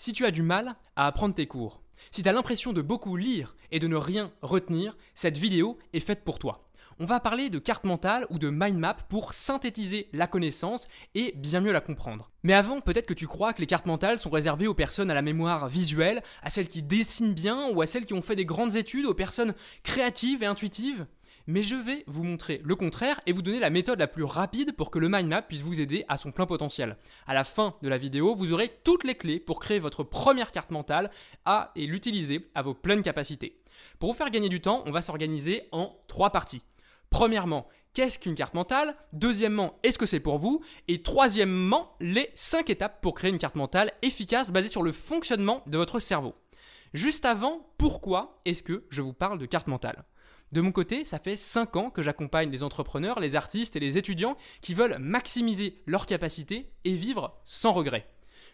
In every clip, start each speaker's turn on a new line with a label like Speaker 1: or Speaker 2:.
Speaker 1: Si tu as du mal à apprendre tes cours, si tu as l'impression de beaucoup lire et de ne rien retenir, cette vidéo est faite pour toi. On va parler de carte mentale ou de mind map pour synthétiser la connaissance et bien mieux la comprendre. Mais avant, peut-être que tu crois que les cartes mentales sont réservées aux personnes à la mémoire visuelle, à celles qui dessinent bien ou à celles qui ont fait des grandes études, aux personnes créatives et intuitives? Mais je vais vous montrer le contraire et vous donner la méthode la plus rapide pour que le mind map puisse vous aider à son plein potentiel. À la fin de la vidéo, vous aurez toutes les clés pour créer votre première carte mentale et l'utiliser à vos pleines capacités. Pour vous faire gagner du temps, on va s'organiser en trois parties. Premièrement, qu'est-ce qu'une carte mentale? Deuxièmement, est-ce que c'est pour vous? Et troisièmement, les cinq étapes pour créer une carte mentale efficace basée sur le fonctionnement de votre cerveau. Juste avant, pourquoi est-ce que je vous parle de carte mentale? De mon côté, ça fait 5 ans que j'accompagne les entrepreneurs, les artistes et les étudiants qui veulent maximiser leurs capacités et vivre sans regret.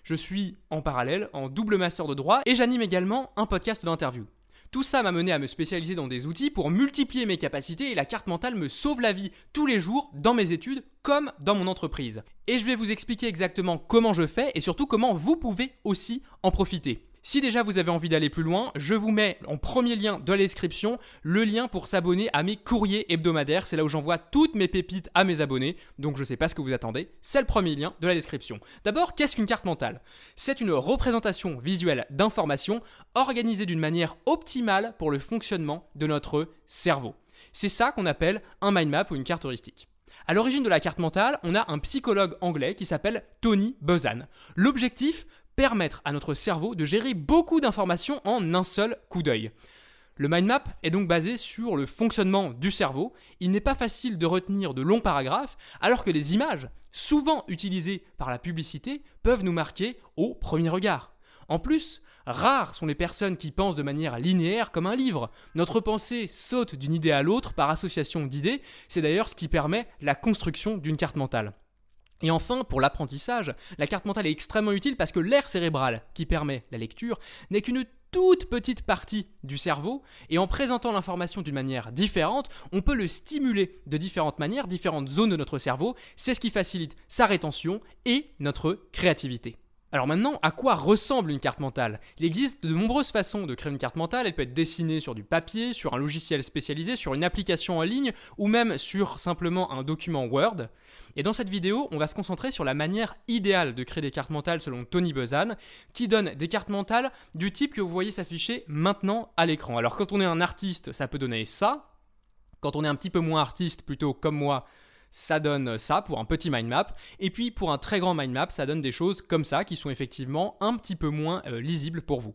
Speaker 1: Je suis en parallèle en double master de droit et j'anime également un podcast d'interview. Tout ça m'a mené à me spécialiser dans des outils pour multiplier mes capacités et la carte mentale me sauve la vie tous les jours dans mes études comme dans mon entreprise. Et je vais vous expliquer exactement comment je fais et surtout comment vous pouvez aussi en profiter. Si déjà vous avez envie d'aller plus loin, je vous mets en premier lien de la description le lien pour s'abonner à mes courriers hebdomadaires. C'est là où j'envoie toutes mes pépites à mes abonnés. Donc je ne sais pas ce que vous attendez. C'est le premier lien de la description. D'abord, qu'est-ce qu'une carte mentale? C'est une représentation visuelle d'informations organisée d'une manière optimale pour le fonctionnement de notre cerveau. C'est ça qu'on appelle un mind map ou une carte heuristique. À l'origine de la carte mentale, on a un psychologue anglais qui s'appelle Tony Buzan. L'objectif, permettre à notre cerveau de gérer beaucoup d'informations en un seul coup d'œil. Le mind map est donc basé sur le fonctionnement du cerveau. Il n'est pas facile de retenir de longs paragraphes, alors que les images, souvent utilisées par la publicité, peuvent nous marquer au premier regard. En plus, rares sont les personnes qui pensent de manière linéaire comme un livre. Notre pensée saute d'une idée à l'autre par association d'idées, c'est d'ailleurs ce qui permet la construction d'une carte mentale. Et enfin, pour l'apprentissage, la carte mentale est extrêmement utile parce que l'air cérébral qui permet la lecture n'est qu'une toute petite partie du cerveau, et en présentant l'information d'une manière différente, on peut le stimuler de différentes manières, différentes zones de notre cerveau, c'est ce qui facilite sa rétention et notre créativité. Alors maintenant, à quoi ressemble une carte mentale? Il existe de nombreuses façons de créer une carte mentale. Elle peut être dessinée sur du papier, sur un logiciel spécialisé, sur une application en ligne ou même sur simplement un document Word. Et dans cette vidéo, on va se concentrer sur la manière idéale de créer des cartes mentales selon Tony Buzan, qui donne des cartes mentales du type que vous voyez s'afficher maintenant à l'écran. Alors quand on est un artiste, ça peut donner ça. Quand on est un petit peu moins artiste, plutôt comme moi, ça donne ça pour un petit mind map. Et puis pour un très grand mind map, ça donne des choses comme ça qui sont effectivement un petit peu moins euh, lisibles pour vous.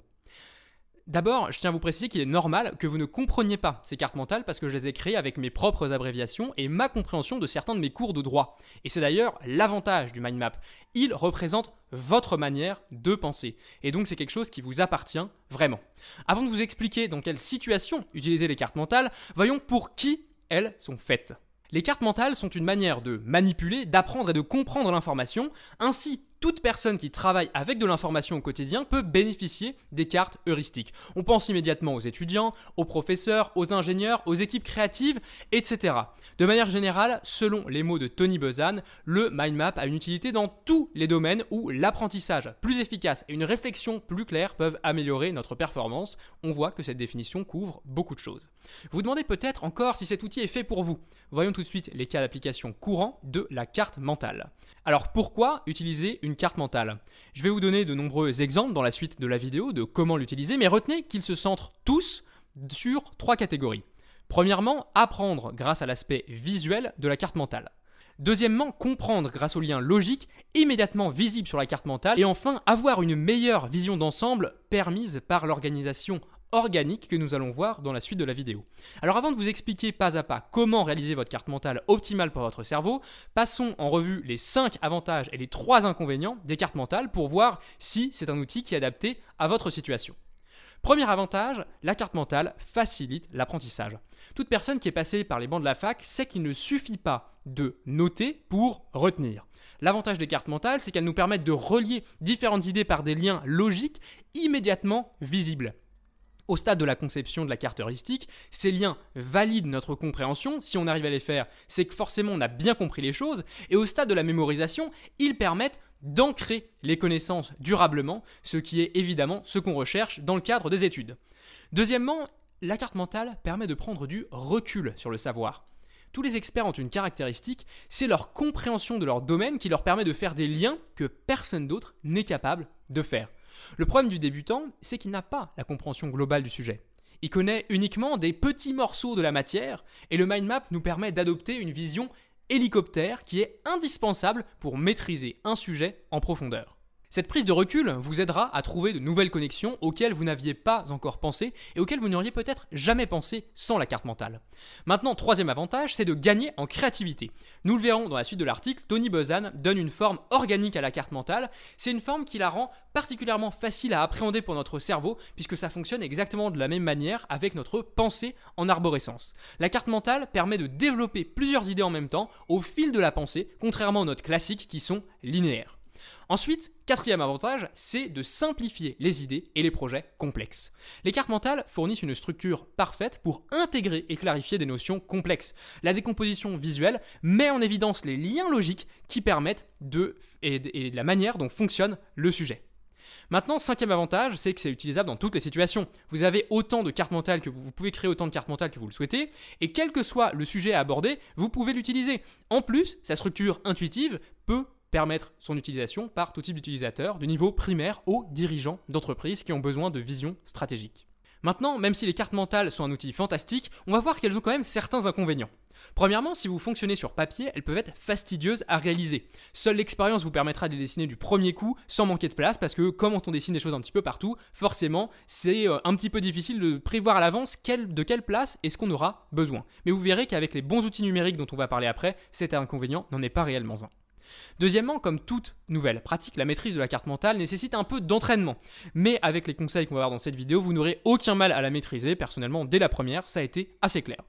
Speaker 1: D'abord, je tiens à vous préciser qu'il est normal que vous ne compreniez pas ces cartes mentales parce que je les ai créées avec mes propres abréviations et ma compréhension de certains de mes cours de droit. Et c'est d'ailleurs l'avantage du mind map. Il représente votre manière de penser. Et donc c'est quelque chose qui vous appartient vraiment. Avant de vous expliquer dans quelle situation utiliser les cartes mentales, voyons pour qui elles sont faites. Les cartes mentales sont une manière de manipuler, d'apprendre et de comprendre l'information. Ainsi, toute personne qui travaille avec de l'information au quotidien peut bénéficier des cartes heuristiques. On pense immédiatement aux étudiants, aux professeurs, aux ingénieurs, aux équipes créatives, etc. De manière générale, selon les mots de Tony Buzan, le mind map a une utilité dans tous les domaines où l'apprentissage plus efficace et une réflexion plus claire peuvent améliorer notre performance. On voit que cette définition couvre beaucoup de choses. Vous vous demandez peut-être encore si cet outil est fait pour vous. Voyons tout de suite les cas d'application courants de la carte mentale. Alors pourquoi utiliser une carte mentale Je vais vous donner de nombreux exemples dans la suite de la vidéo de comment l'utiliser, mais retenez qu'ils se centrent tous sur trois catégories. Premièrement, apprendre grâce à l'aspect visuel de la carte mentale. Deuxièmement, comprendre grâce aux liens logiques immédiatement visibles sur la carte mentale. Et enfin, avoir une meilleure vision d'ensemble permise par l'organisation organique que nous allons voir dans la suite de la vidéo. Alors avant de vous expliquer pas à pas comment réaliser votre carte mentale optimale pour votre cerveau, passons en revue les 5 avantages et les 3 inconvénients des cartes mentales pour voir si c'est un outil qui est adapté à votre situation. Premier avantage, la carte mentale facilite l'apprentissage. Toute personne qui est passée par les bancs de la fac sait qu'il ne suffit pas de noter pour retenir. L'avantage des cartes mentales, c'est qu'elles nous permettent de relier différentes idées par des liens logiques immédiatement visibles. Au stade de la conception de la carte heuristique, ces liens valident notre compréhension. Si on arrive à les faire, c'est que forcément on a bien compris les choses. Et au stade de la mémorisation, ils permettent d'ancrer les connaissances durablement, ce qui est évidemment ce qu'on recherche dans le cadre des études. Deuxièmement, la carte mentale permet de prendre du recul sur le savoir. Tous les experts ont une caractéristique, c'est leur compréhension de leur domaine qui leur permet de faire des liens que personne d'autre n'est capable de faire. Le problème du débutant, c'est qu'il n'a pas la compréhension globale du sujet. Il connaît uniquement des petits morceaux de la matière, et le mind map nous permet d'adopter une vision hélicoptère qui est indispensable pour maîtriser un sujet en profondeur. Cette prise de recul vous aidera à trouver de nouvelles connexions auxquelles vous n'aviez pas encore pensé et auxquelles vous n'auriez peut-être jamais pensé sans la carte mentale. Maintenant, troisième avantage, c'est de gagner en créativité. Nous le verrons dans la suite de l'article, Tony Buzan donne une forme organique à la carte mentale. C'est une forme qui la rend particulièrement facile à appréhender pour notre cerveau puisque ça fonctionne exactement de la même manière avec notre pensée en arborescence. La carte mentale permet de développer plusieurs idées en même temps au fil de la pensée, contrairement aux notes classiques qui sont linéaires. Ensuite, quatrième avantage, c'est de simplifier les idées et les projets complexes. Les cartes mentales fournissent une structure parfaite pour intégrer et clarifier des notions complexes. La décomposition visuelle met en évidence les liens logiques qui permettent de et, la manière dont fonctionne le sujet. Maintenant, cinquième avantage, c'est que c'est utilisable dans toutes les situations. Vous avez autant de cartes mentales que vous, vous, pouvez créer autant de cartes mentales que vous le souhaitez, et quel que soit le sujet à aborder, vous pouvez l'utiliser. En plus, sa structure intuitive peut permettre son utilisation par tout type d'utilisateurs, du niveau primaire aux dirigeants d'entreprises qui ont besoin de vision stratégique. Maintenant, même si les cartes mentales sont un outil fantastique, on va voir qu'elles ont quand même certains inconvénients. Premièrement, si vous fonctionnez sur papier, elles peuvent être fastidieuses à réaliser. Seule l'expérience vous permettra de les dessiner du premier coup sans manquer de place parce que comme on dessine des choses un petit peu partout, forcément c'est euh, un petit peu difficile de prévoir à l'avance de quelle place est-ce qu'on aura besoin. Mais vous verrez qu'avec les bons outils numériques dont on va parler après, cet inconvénient n'en est pas réellement un. Deuxièmement, comme toute nouvelle pratique, la maîtrise de la carte mentale nécessite un peu d'entraînement. Mais avec les conseils qu'on va voir dans cette vidéo, vous n'aurez aucun mal à la maîtriser. Personnellement, dès la première, ça a été assez clair.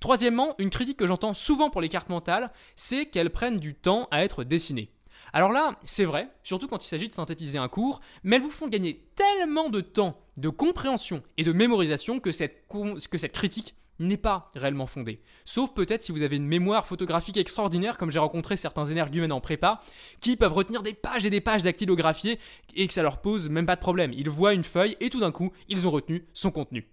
Speaker 1: Troisièmement, une critique que j'entends souvent pour les cartes mentales, c'est qu'elles prennent du temps à être dessinées. Alors là, c'est vrai, surtout quand il s'agit de synthétiser un cours, mais elles vous font gagner tellement de temps, de compréhension et de mémorisation que cette, que cette critique n'est pas réellement fondée. Sauf peut-être si vous avez une mémoire photographique extraordinaire, comme j'ai rencontré certains énergumènes en prépa, qui peuvent retenir des pages et des pages dactylographiées et que ça leur pose même pas de problème. Ils voient une feuille et tout d'un coup, ils ont retenu son contenu.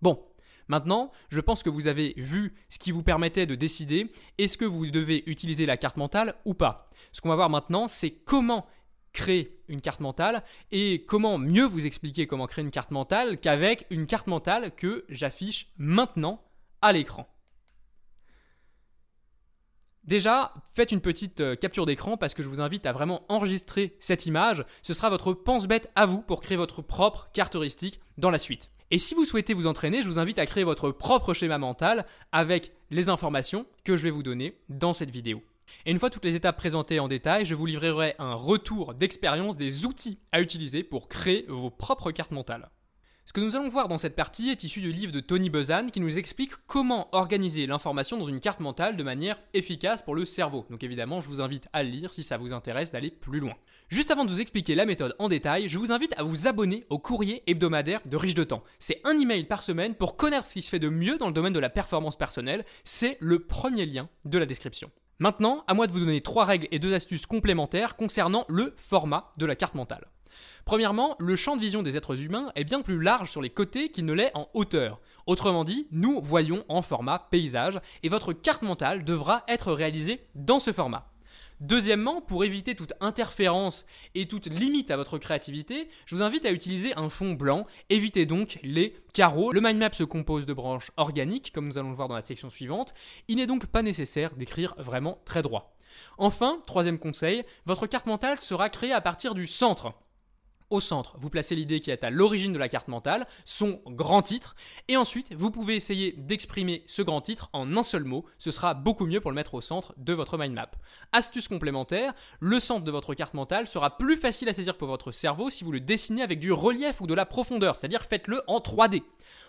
Speaker 1: Bon, Maintenant, je pense que vous avez vu ce qui vous permettait de décider est-ce que vous devez utiliser la carte mentale ou pas? Ce qu'on va voir maintenant, c'est comment créer une carte mentale et comment mieux vous expliquer comment créer une carte mentale qu'avec une carte mentale que j'affiche maintenant à l'écran. Déjà, faites une petite euh, capture d'écran parce que je vous invite à vraiment enregistrer cette image. Ce sera votre pense-bête à vous pour créer votre propre carte heuristique dans la suite. Et si vous souhaitez vous entraîner, je vous invite à créer votre propre schéma mental avec les informations que je vais vous donner dans cette vidéo. Et une fois toutes les étapes présentées en détail, je vous livrerai un retour d'expérience des outils à utiliser pour créer vos propres cartes mentales. Ce que nous allons voir dans cette partie est issu du livre de Tony Buzan qui nous explique comment organiser l'information dans une carte mentale de manière efficace pour le cerveau. Donc évidemment, je vous invite à le lire si ça vous intéresse d'aller plus loin. Juste avant de vous expliquer la méthode en détail, je vous invite à vous abonner au courrier hebdomadaire de Riche de Temps. C'est un email par semaine pour connaître ce qui se fait de mieux dans le domaine de la performance personnelle. C'est le premier lien de la description. Maintenant, à moi de vous donner trois règles et deux astuces complémentaires concernant le format de la carte mentale. Premièrement, le champ de vision des êtres humains est bien plus large sur les côtés qu'il ne l'est en hauteur. Autrement dit, nous voyons en format paysage et votre carte mentale devra être réalisée dans ce format. Deuxièmement, pour éviter toute interférence et toute limite à votre créativité, je vous invite à utiliser un fond blanc. Évitez donc les carreaux. Le mind map se compose de branches organiques, comme nous allons le voir dans la section suivante. Il n'est donc pas nécessaire d'écrire vraiment très droit. Enfin, troisième conseil, votre carte mentale sera créée à partir du centre au centre, vous placez l'idée qui est à l'origine de la carte mentale, son grand titre, et ensuite vous pouvez essayer d'exprimer ce grand titre en un seul mot, ce sera beaucoup mieux pour le mettre au centre de votre mind map. Astuce complémentaire, le centre de votre carte mentale sera plus facile à saisir pour votre cerveau si vous le dessinez avec du relief ou de la profondeur, c'est-à-dire faites-le en 3D.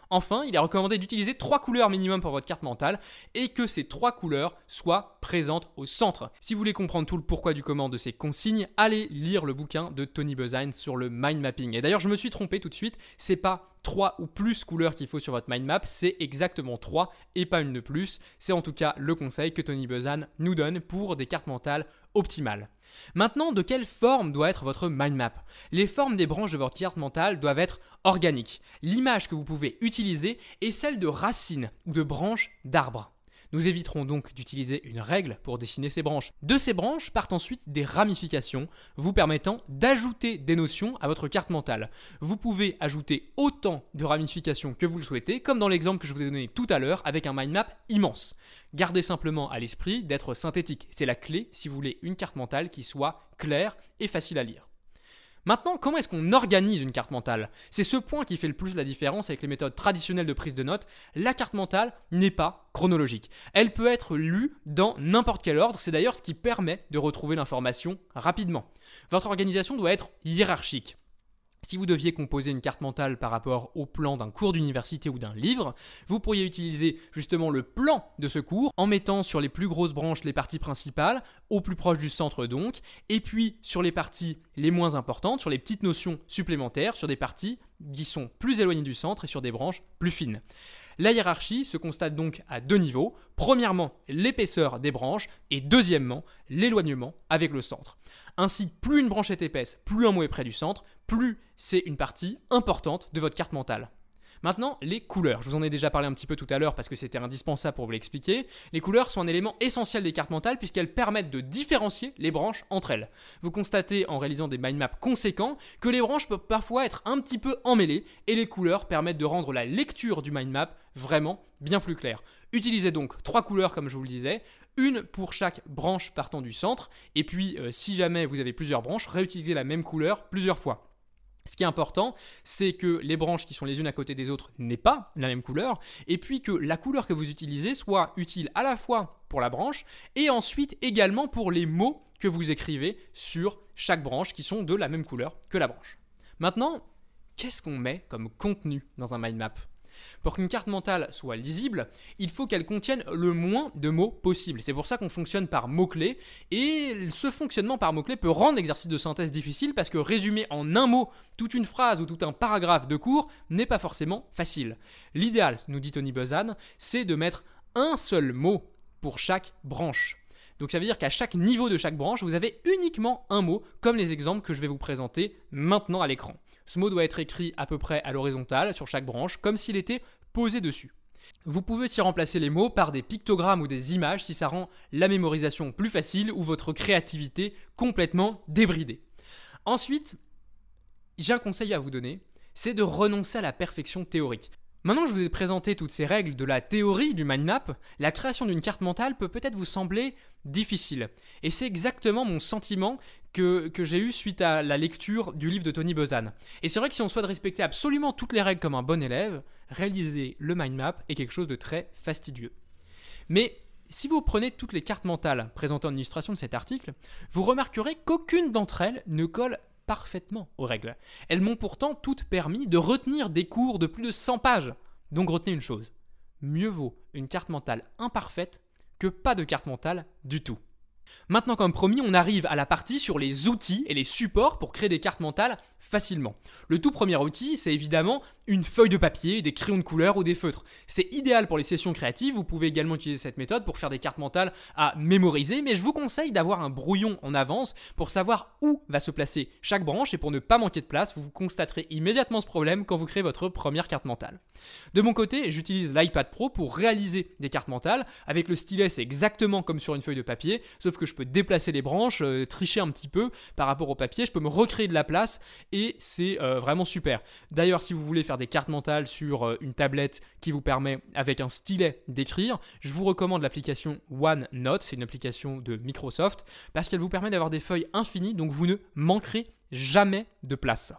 Speaker 1: Enfin, il est recommandé d'utiliser trois couleurs minimum pour votre carte mentale et que ces trois couleurs soient présentes au centre. Si vous voulez comprendre tout le pourquoi du comment de ces consignes, allez lire le bouquin de Tony Buzine sur le mind mapping. Et d'ailleurs, je me suis trompé tout de suite, c'est pas trois ou plus couleurs qu'il faut sur votre mind map, c'est exactement trois et pas une de plus. C'est en tout cas le conseil que Tony Buzan nous donne pour des cartes mentales optimales. Maintenant, de quelle forme doit être votre mind map? Les formes des branches de votre carte mentale doivent être organiques. L'image que vous pouvez utiliser est celle de racines ou de branches d'arbres. Nous éviterons donc d'utiliser une règle pour dessiner ces branches. De ces branches partent ensuite des ramifications, vous permettant d'ajouter des notions à votre carte mentale. Vous pouvez ajouter autant de ramifications que vous le souhaitez, comme dans l'exemple que je vous ai donné tout à l'heure avec un mind map immense. Gardez simplement à l'esprit d'être synthétique. C'est la clé si vous voulez une carte mentale qui soit claire et facile à lire. Maintenant, comment est-ce qu'on organise une carte mentale? C'est ce point qui fait le plus la différence avec les méthodes traditionnelles de prise de notes. La carte mentale n'est pas chronologique. Elle peut être lue dans n'importe quel ordre, c'est d'ailleurs ce qui permet de retrouver l'information rapidement. Votre organisation doit être hiérarchique. Si vous deviez composer une carte mentale par rapport au plan d'un cours d'université ou d'un livre, vous pourriez utiliser justement le plan de ce cours en mettant sur les plus grosses branches les parties principales, au plus proche du centre donc, et puis sur les parties les moins importantes, sur les petites notions supplémentaires, sur des parties qui sont plus éloignées du centre et sur des branches plus fines. La hiérarchie se constate donc à deux niveaux. Premièrement, l'épaisseur des branches et deuxièmement, l'éloignement avec le centre. Ainsi, plus une branche est épaisse, plus un mot est près du centre, plus c'est une partie importante de votre carte mentale. Maintenant, les couleurs. Je vous en ai déjà parlé un petit peu tout à l'heure parce que c'était indispensable pour vous l'expliquer. Les couleurs sont un élément essentiel des cartes mentales puisqu'elles permettent de différencier les branches entre elles. Vous constatez en réalisant des mind maps conséquents que les branches peuvent parfois être un petit peu emmêlées et les couleurs permettent de rendre la lecture du mind map vraiment bien plus claire. Utilisez donc trois couleurs comme je vous le disais, une pour chaque branche partant du centre, et puis euh, si jamais vous avez plusieurs branches, réutilisez la même couleur plusieurs fois. Ce qui est important, c'est que les branches qui sont les unes à côté des autres n'aient pas la même couleur, et puis que la couleur que vous utilisez soit utile à la fois pour la branche, et ensuite également pour les mots que vous écrivez sur chaque branche qui sont de la même couleur que la branche. Maintenant, qu'est-ce qu'on met comme contenu dans un mind map? Pour qu'une carte mentale soit lisible, il faut qu'elle contienne le moins de mots possible. C'est pour ça qu'on fonctionne par mots-clés. Et ce fonctionnement par mots-clés peut rendre l'exercice de synthèse difficile parce que résumer en un mot toute une phrase ou tout un paragraphe de cours n'est pas forcément facile. L'idéal, nous dit Tony Buzan, c'est de mettre un seul mot pour chaque branche. Donc ça veut dire qu'à chaque niveau de chaque branche, vous avez uniquement un mot, comme les exemples que je vais vous présenter maintenant à l'écran. Ce mot doit être écrit à peu près à l'horizontale sur chaque branche, comme s'il était posé dessus. Vous pouvez aussi remplacer les mots par des pictogrammes ou des images si ça rend la mémorisation plus facile ou votre créativité complètement débridée. Ensuite, j'ai un conseil à vous donner, c'est de renoncer à la perfection théorique. Maintenant que je vous ai présenté toutes ces règles de la théorie du mind map, la création d'une carte mentale peut peut-être vous sembler difficile. Et c'est exactement mon sentiment que, j'ai eu suite à la lecture du livre de Tony Buzan. Et c'est vrai que si on souhaite respecter absolument toutes les règles comme un bon élève, réaliser le mind map est quelque chose de très fastidieux. Mais si vous prenez toutes les cartes mentales présentées en illustration de cet article, vous remarquerez qu'aucune d'entre elles ne colle parfaitement aux règles. Elles m'ont pourtant toutes permis de retenir des cours de plus de 100 pages. Donc retenez une chose, mieux vaut une carte mentale imparfaite que pas de carte mentale du tout. Maintenant, comme promis, on arrive à la partie sur les outils et les supports pour créer des cartes mentales facilement. Le tout premier outil, c'est évidemment une feuille de papier, des crayons de couleur ou des feutres. C'est idéal pour les sessions créatives, vous pouvez également utiliser cette méthode pour faire des cartes mentales à mémoriser, mais je vous conseille d'avoir un brouillon en avance pour savoir où va se placer chaque branche et pour ne pas manquer de place, vous constaterez immédiatement ce problème quand vous créez votre première carte mentale. De mon côté, j'utilise l'iPad Pro pour réaliser des cartes mentales. Avec le stylet, c'est exactement comme sur une feuille de papier, sauf je peux déplacer les branches, euh, tricher un petit peu par rapport au papier, je peux me recréer de la place et c'est euh, vraiment super. D'ailleurs, si vous voulez faire des cartes mentales sur euh, une tablette qui vous permet avec un stylet d'écrire, je vous recommande l'application OneNote, c'est une application de Microsoft, parce qu'elle vous permet d'avoir des feuilles infinies, donc vous ne manquerez jamais de place.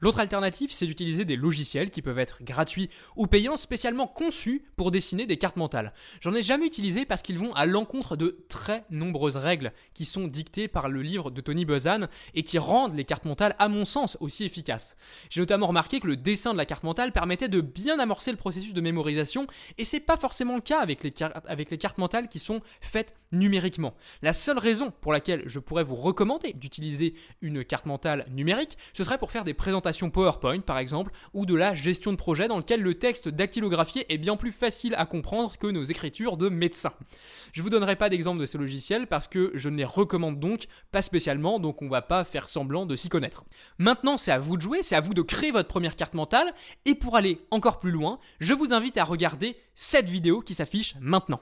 Speaker 1: L'autre alternative, c'est d'utiliser des logiciels qui peuvent être gratuits ou payants spécialement conçus pour dessiner des cartes mentales. J'en ai jamais utilisé parce qu'ils vont à l'encontre de très nombreuses règles qui sont dictées par le livre de Tony Buzan et qui rendent les cartes mentales, à mon sens, aussi efficaces. J'ai notamment remarqué que le dessin de la carte mentale permettait de bien amorcer le processus de mémorisation et c'est pas forcément le cas avec les, avec les cartes mentales qui sont faites numériquement. La seule raison pour laquelle je pourrais vous recommander d'utiliser une carte mentale numérique, ce serait pour faire des présentations PowerPoint par exemple, ou de la gestion de projet dans lequel le texte dactylographié est bien plus facile à comprendre que nos écritures de médecins. Je vous donnerai pas d'exemple de ces logiciels parce que je ne les recommande donc pas spécialement, donc on va pas faire semblant de s'y connaître. Maintenant, c'est à vous de jouer, c'est à vous de créer votre première carte mentale, et pour aller encore plus loin, je vous invite à regarder cette vidéo qui s'affiche maintenant.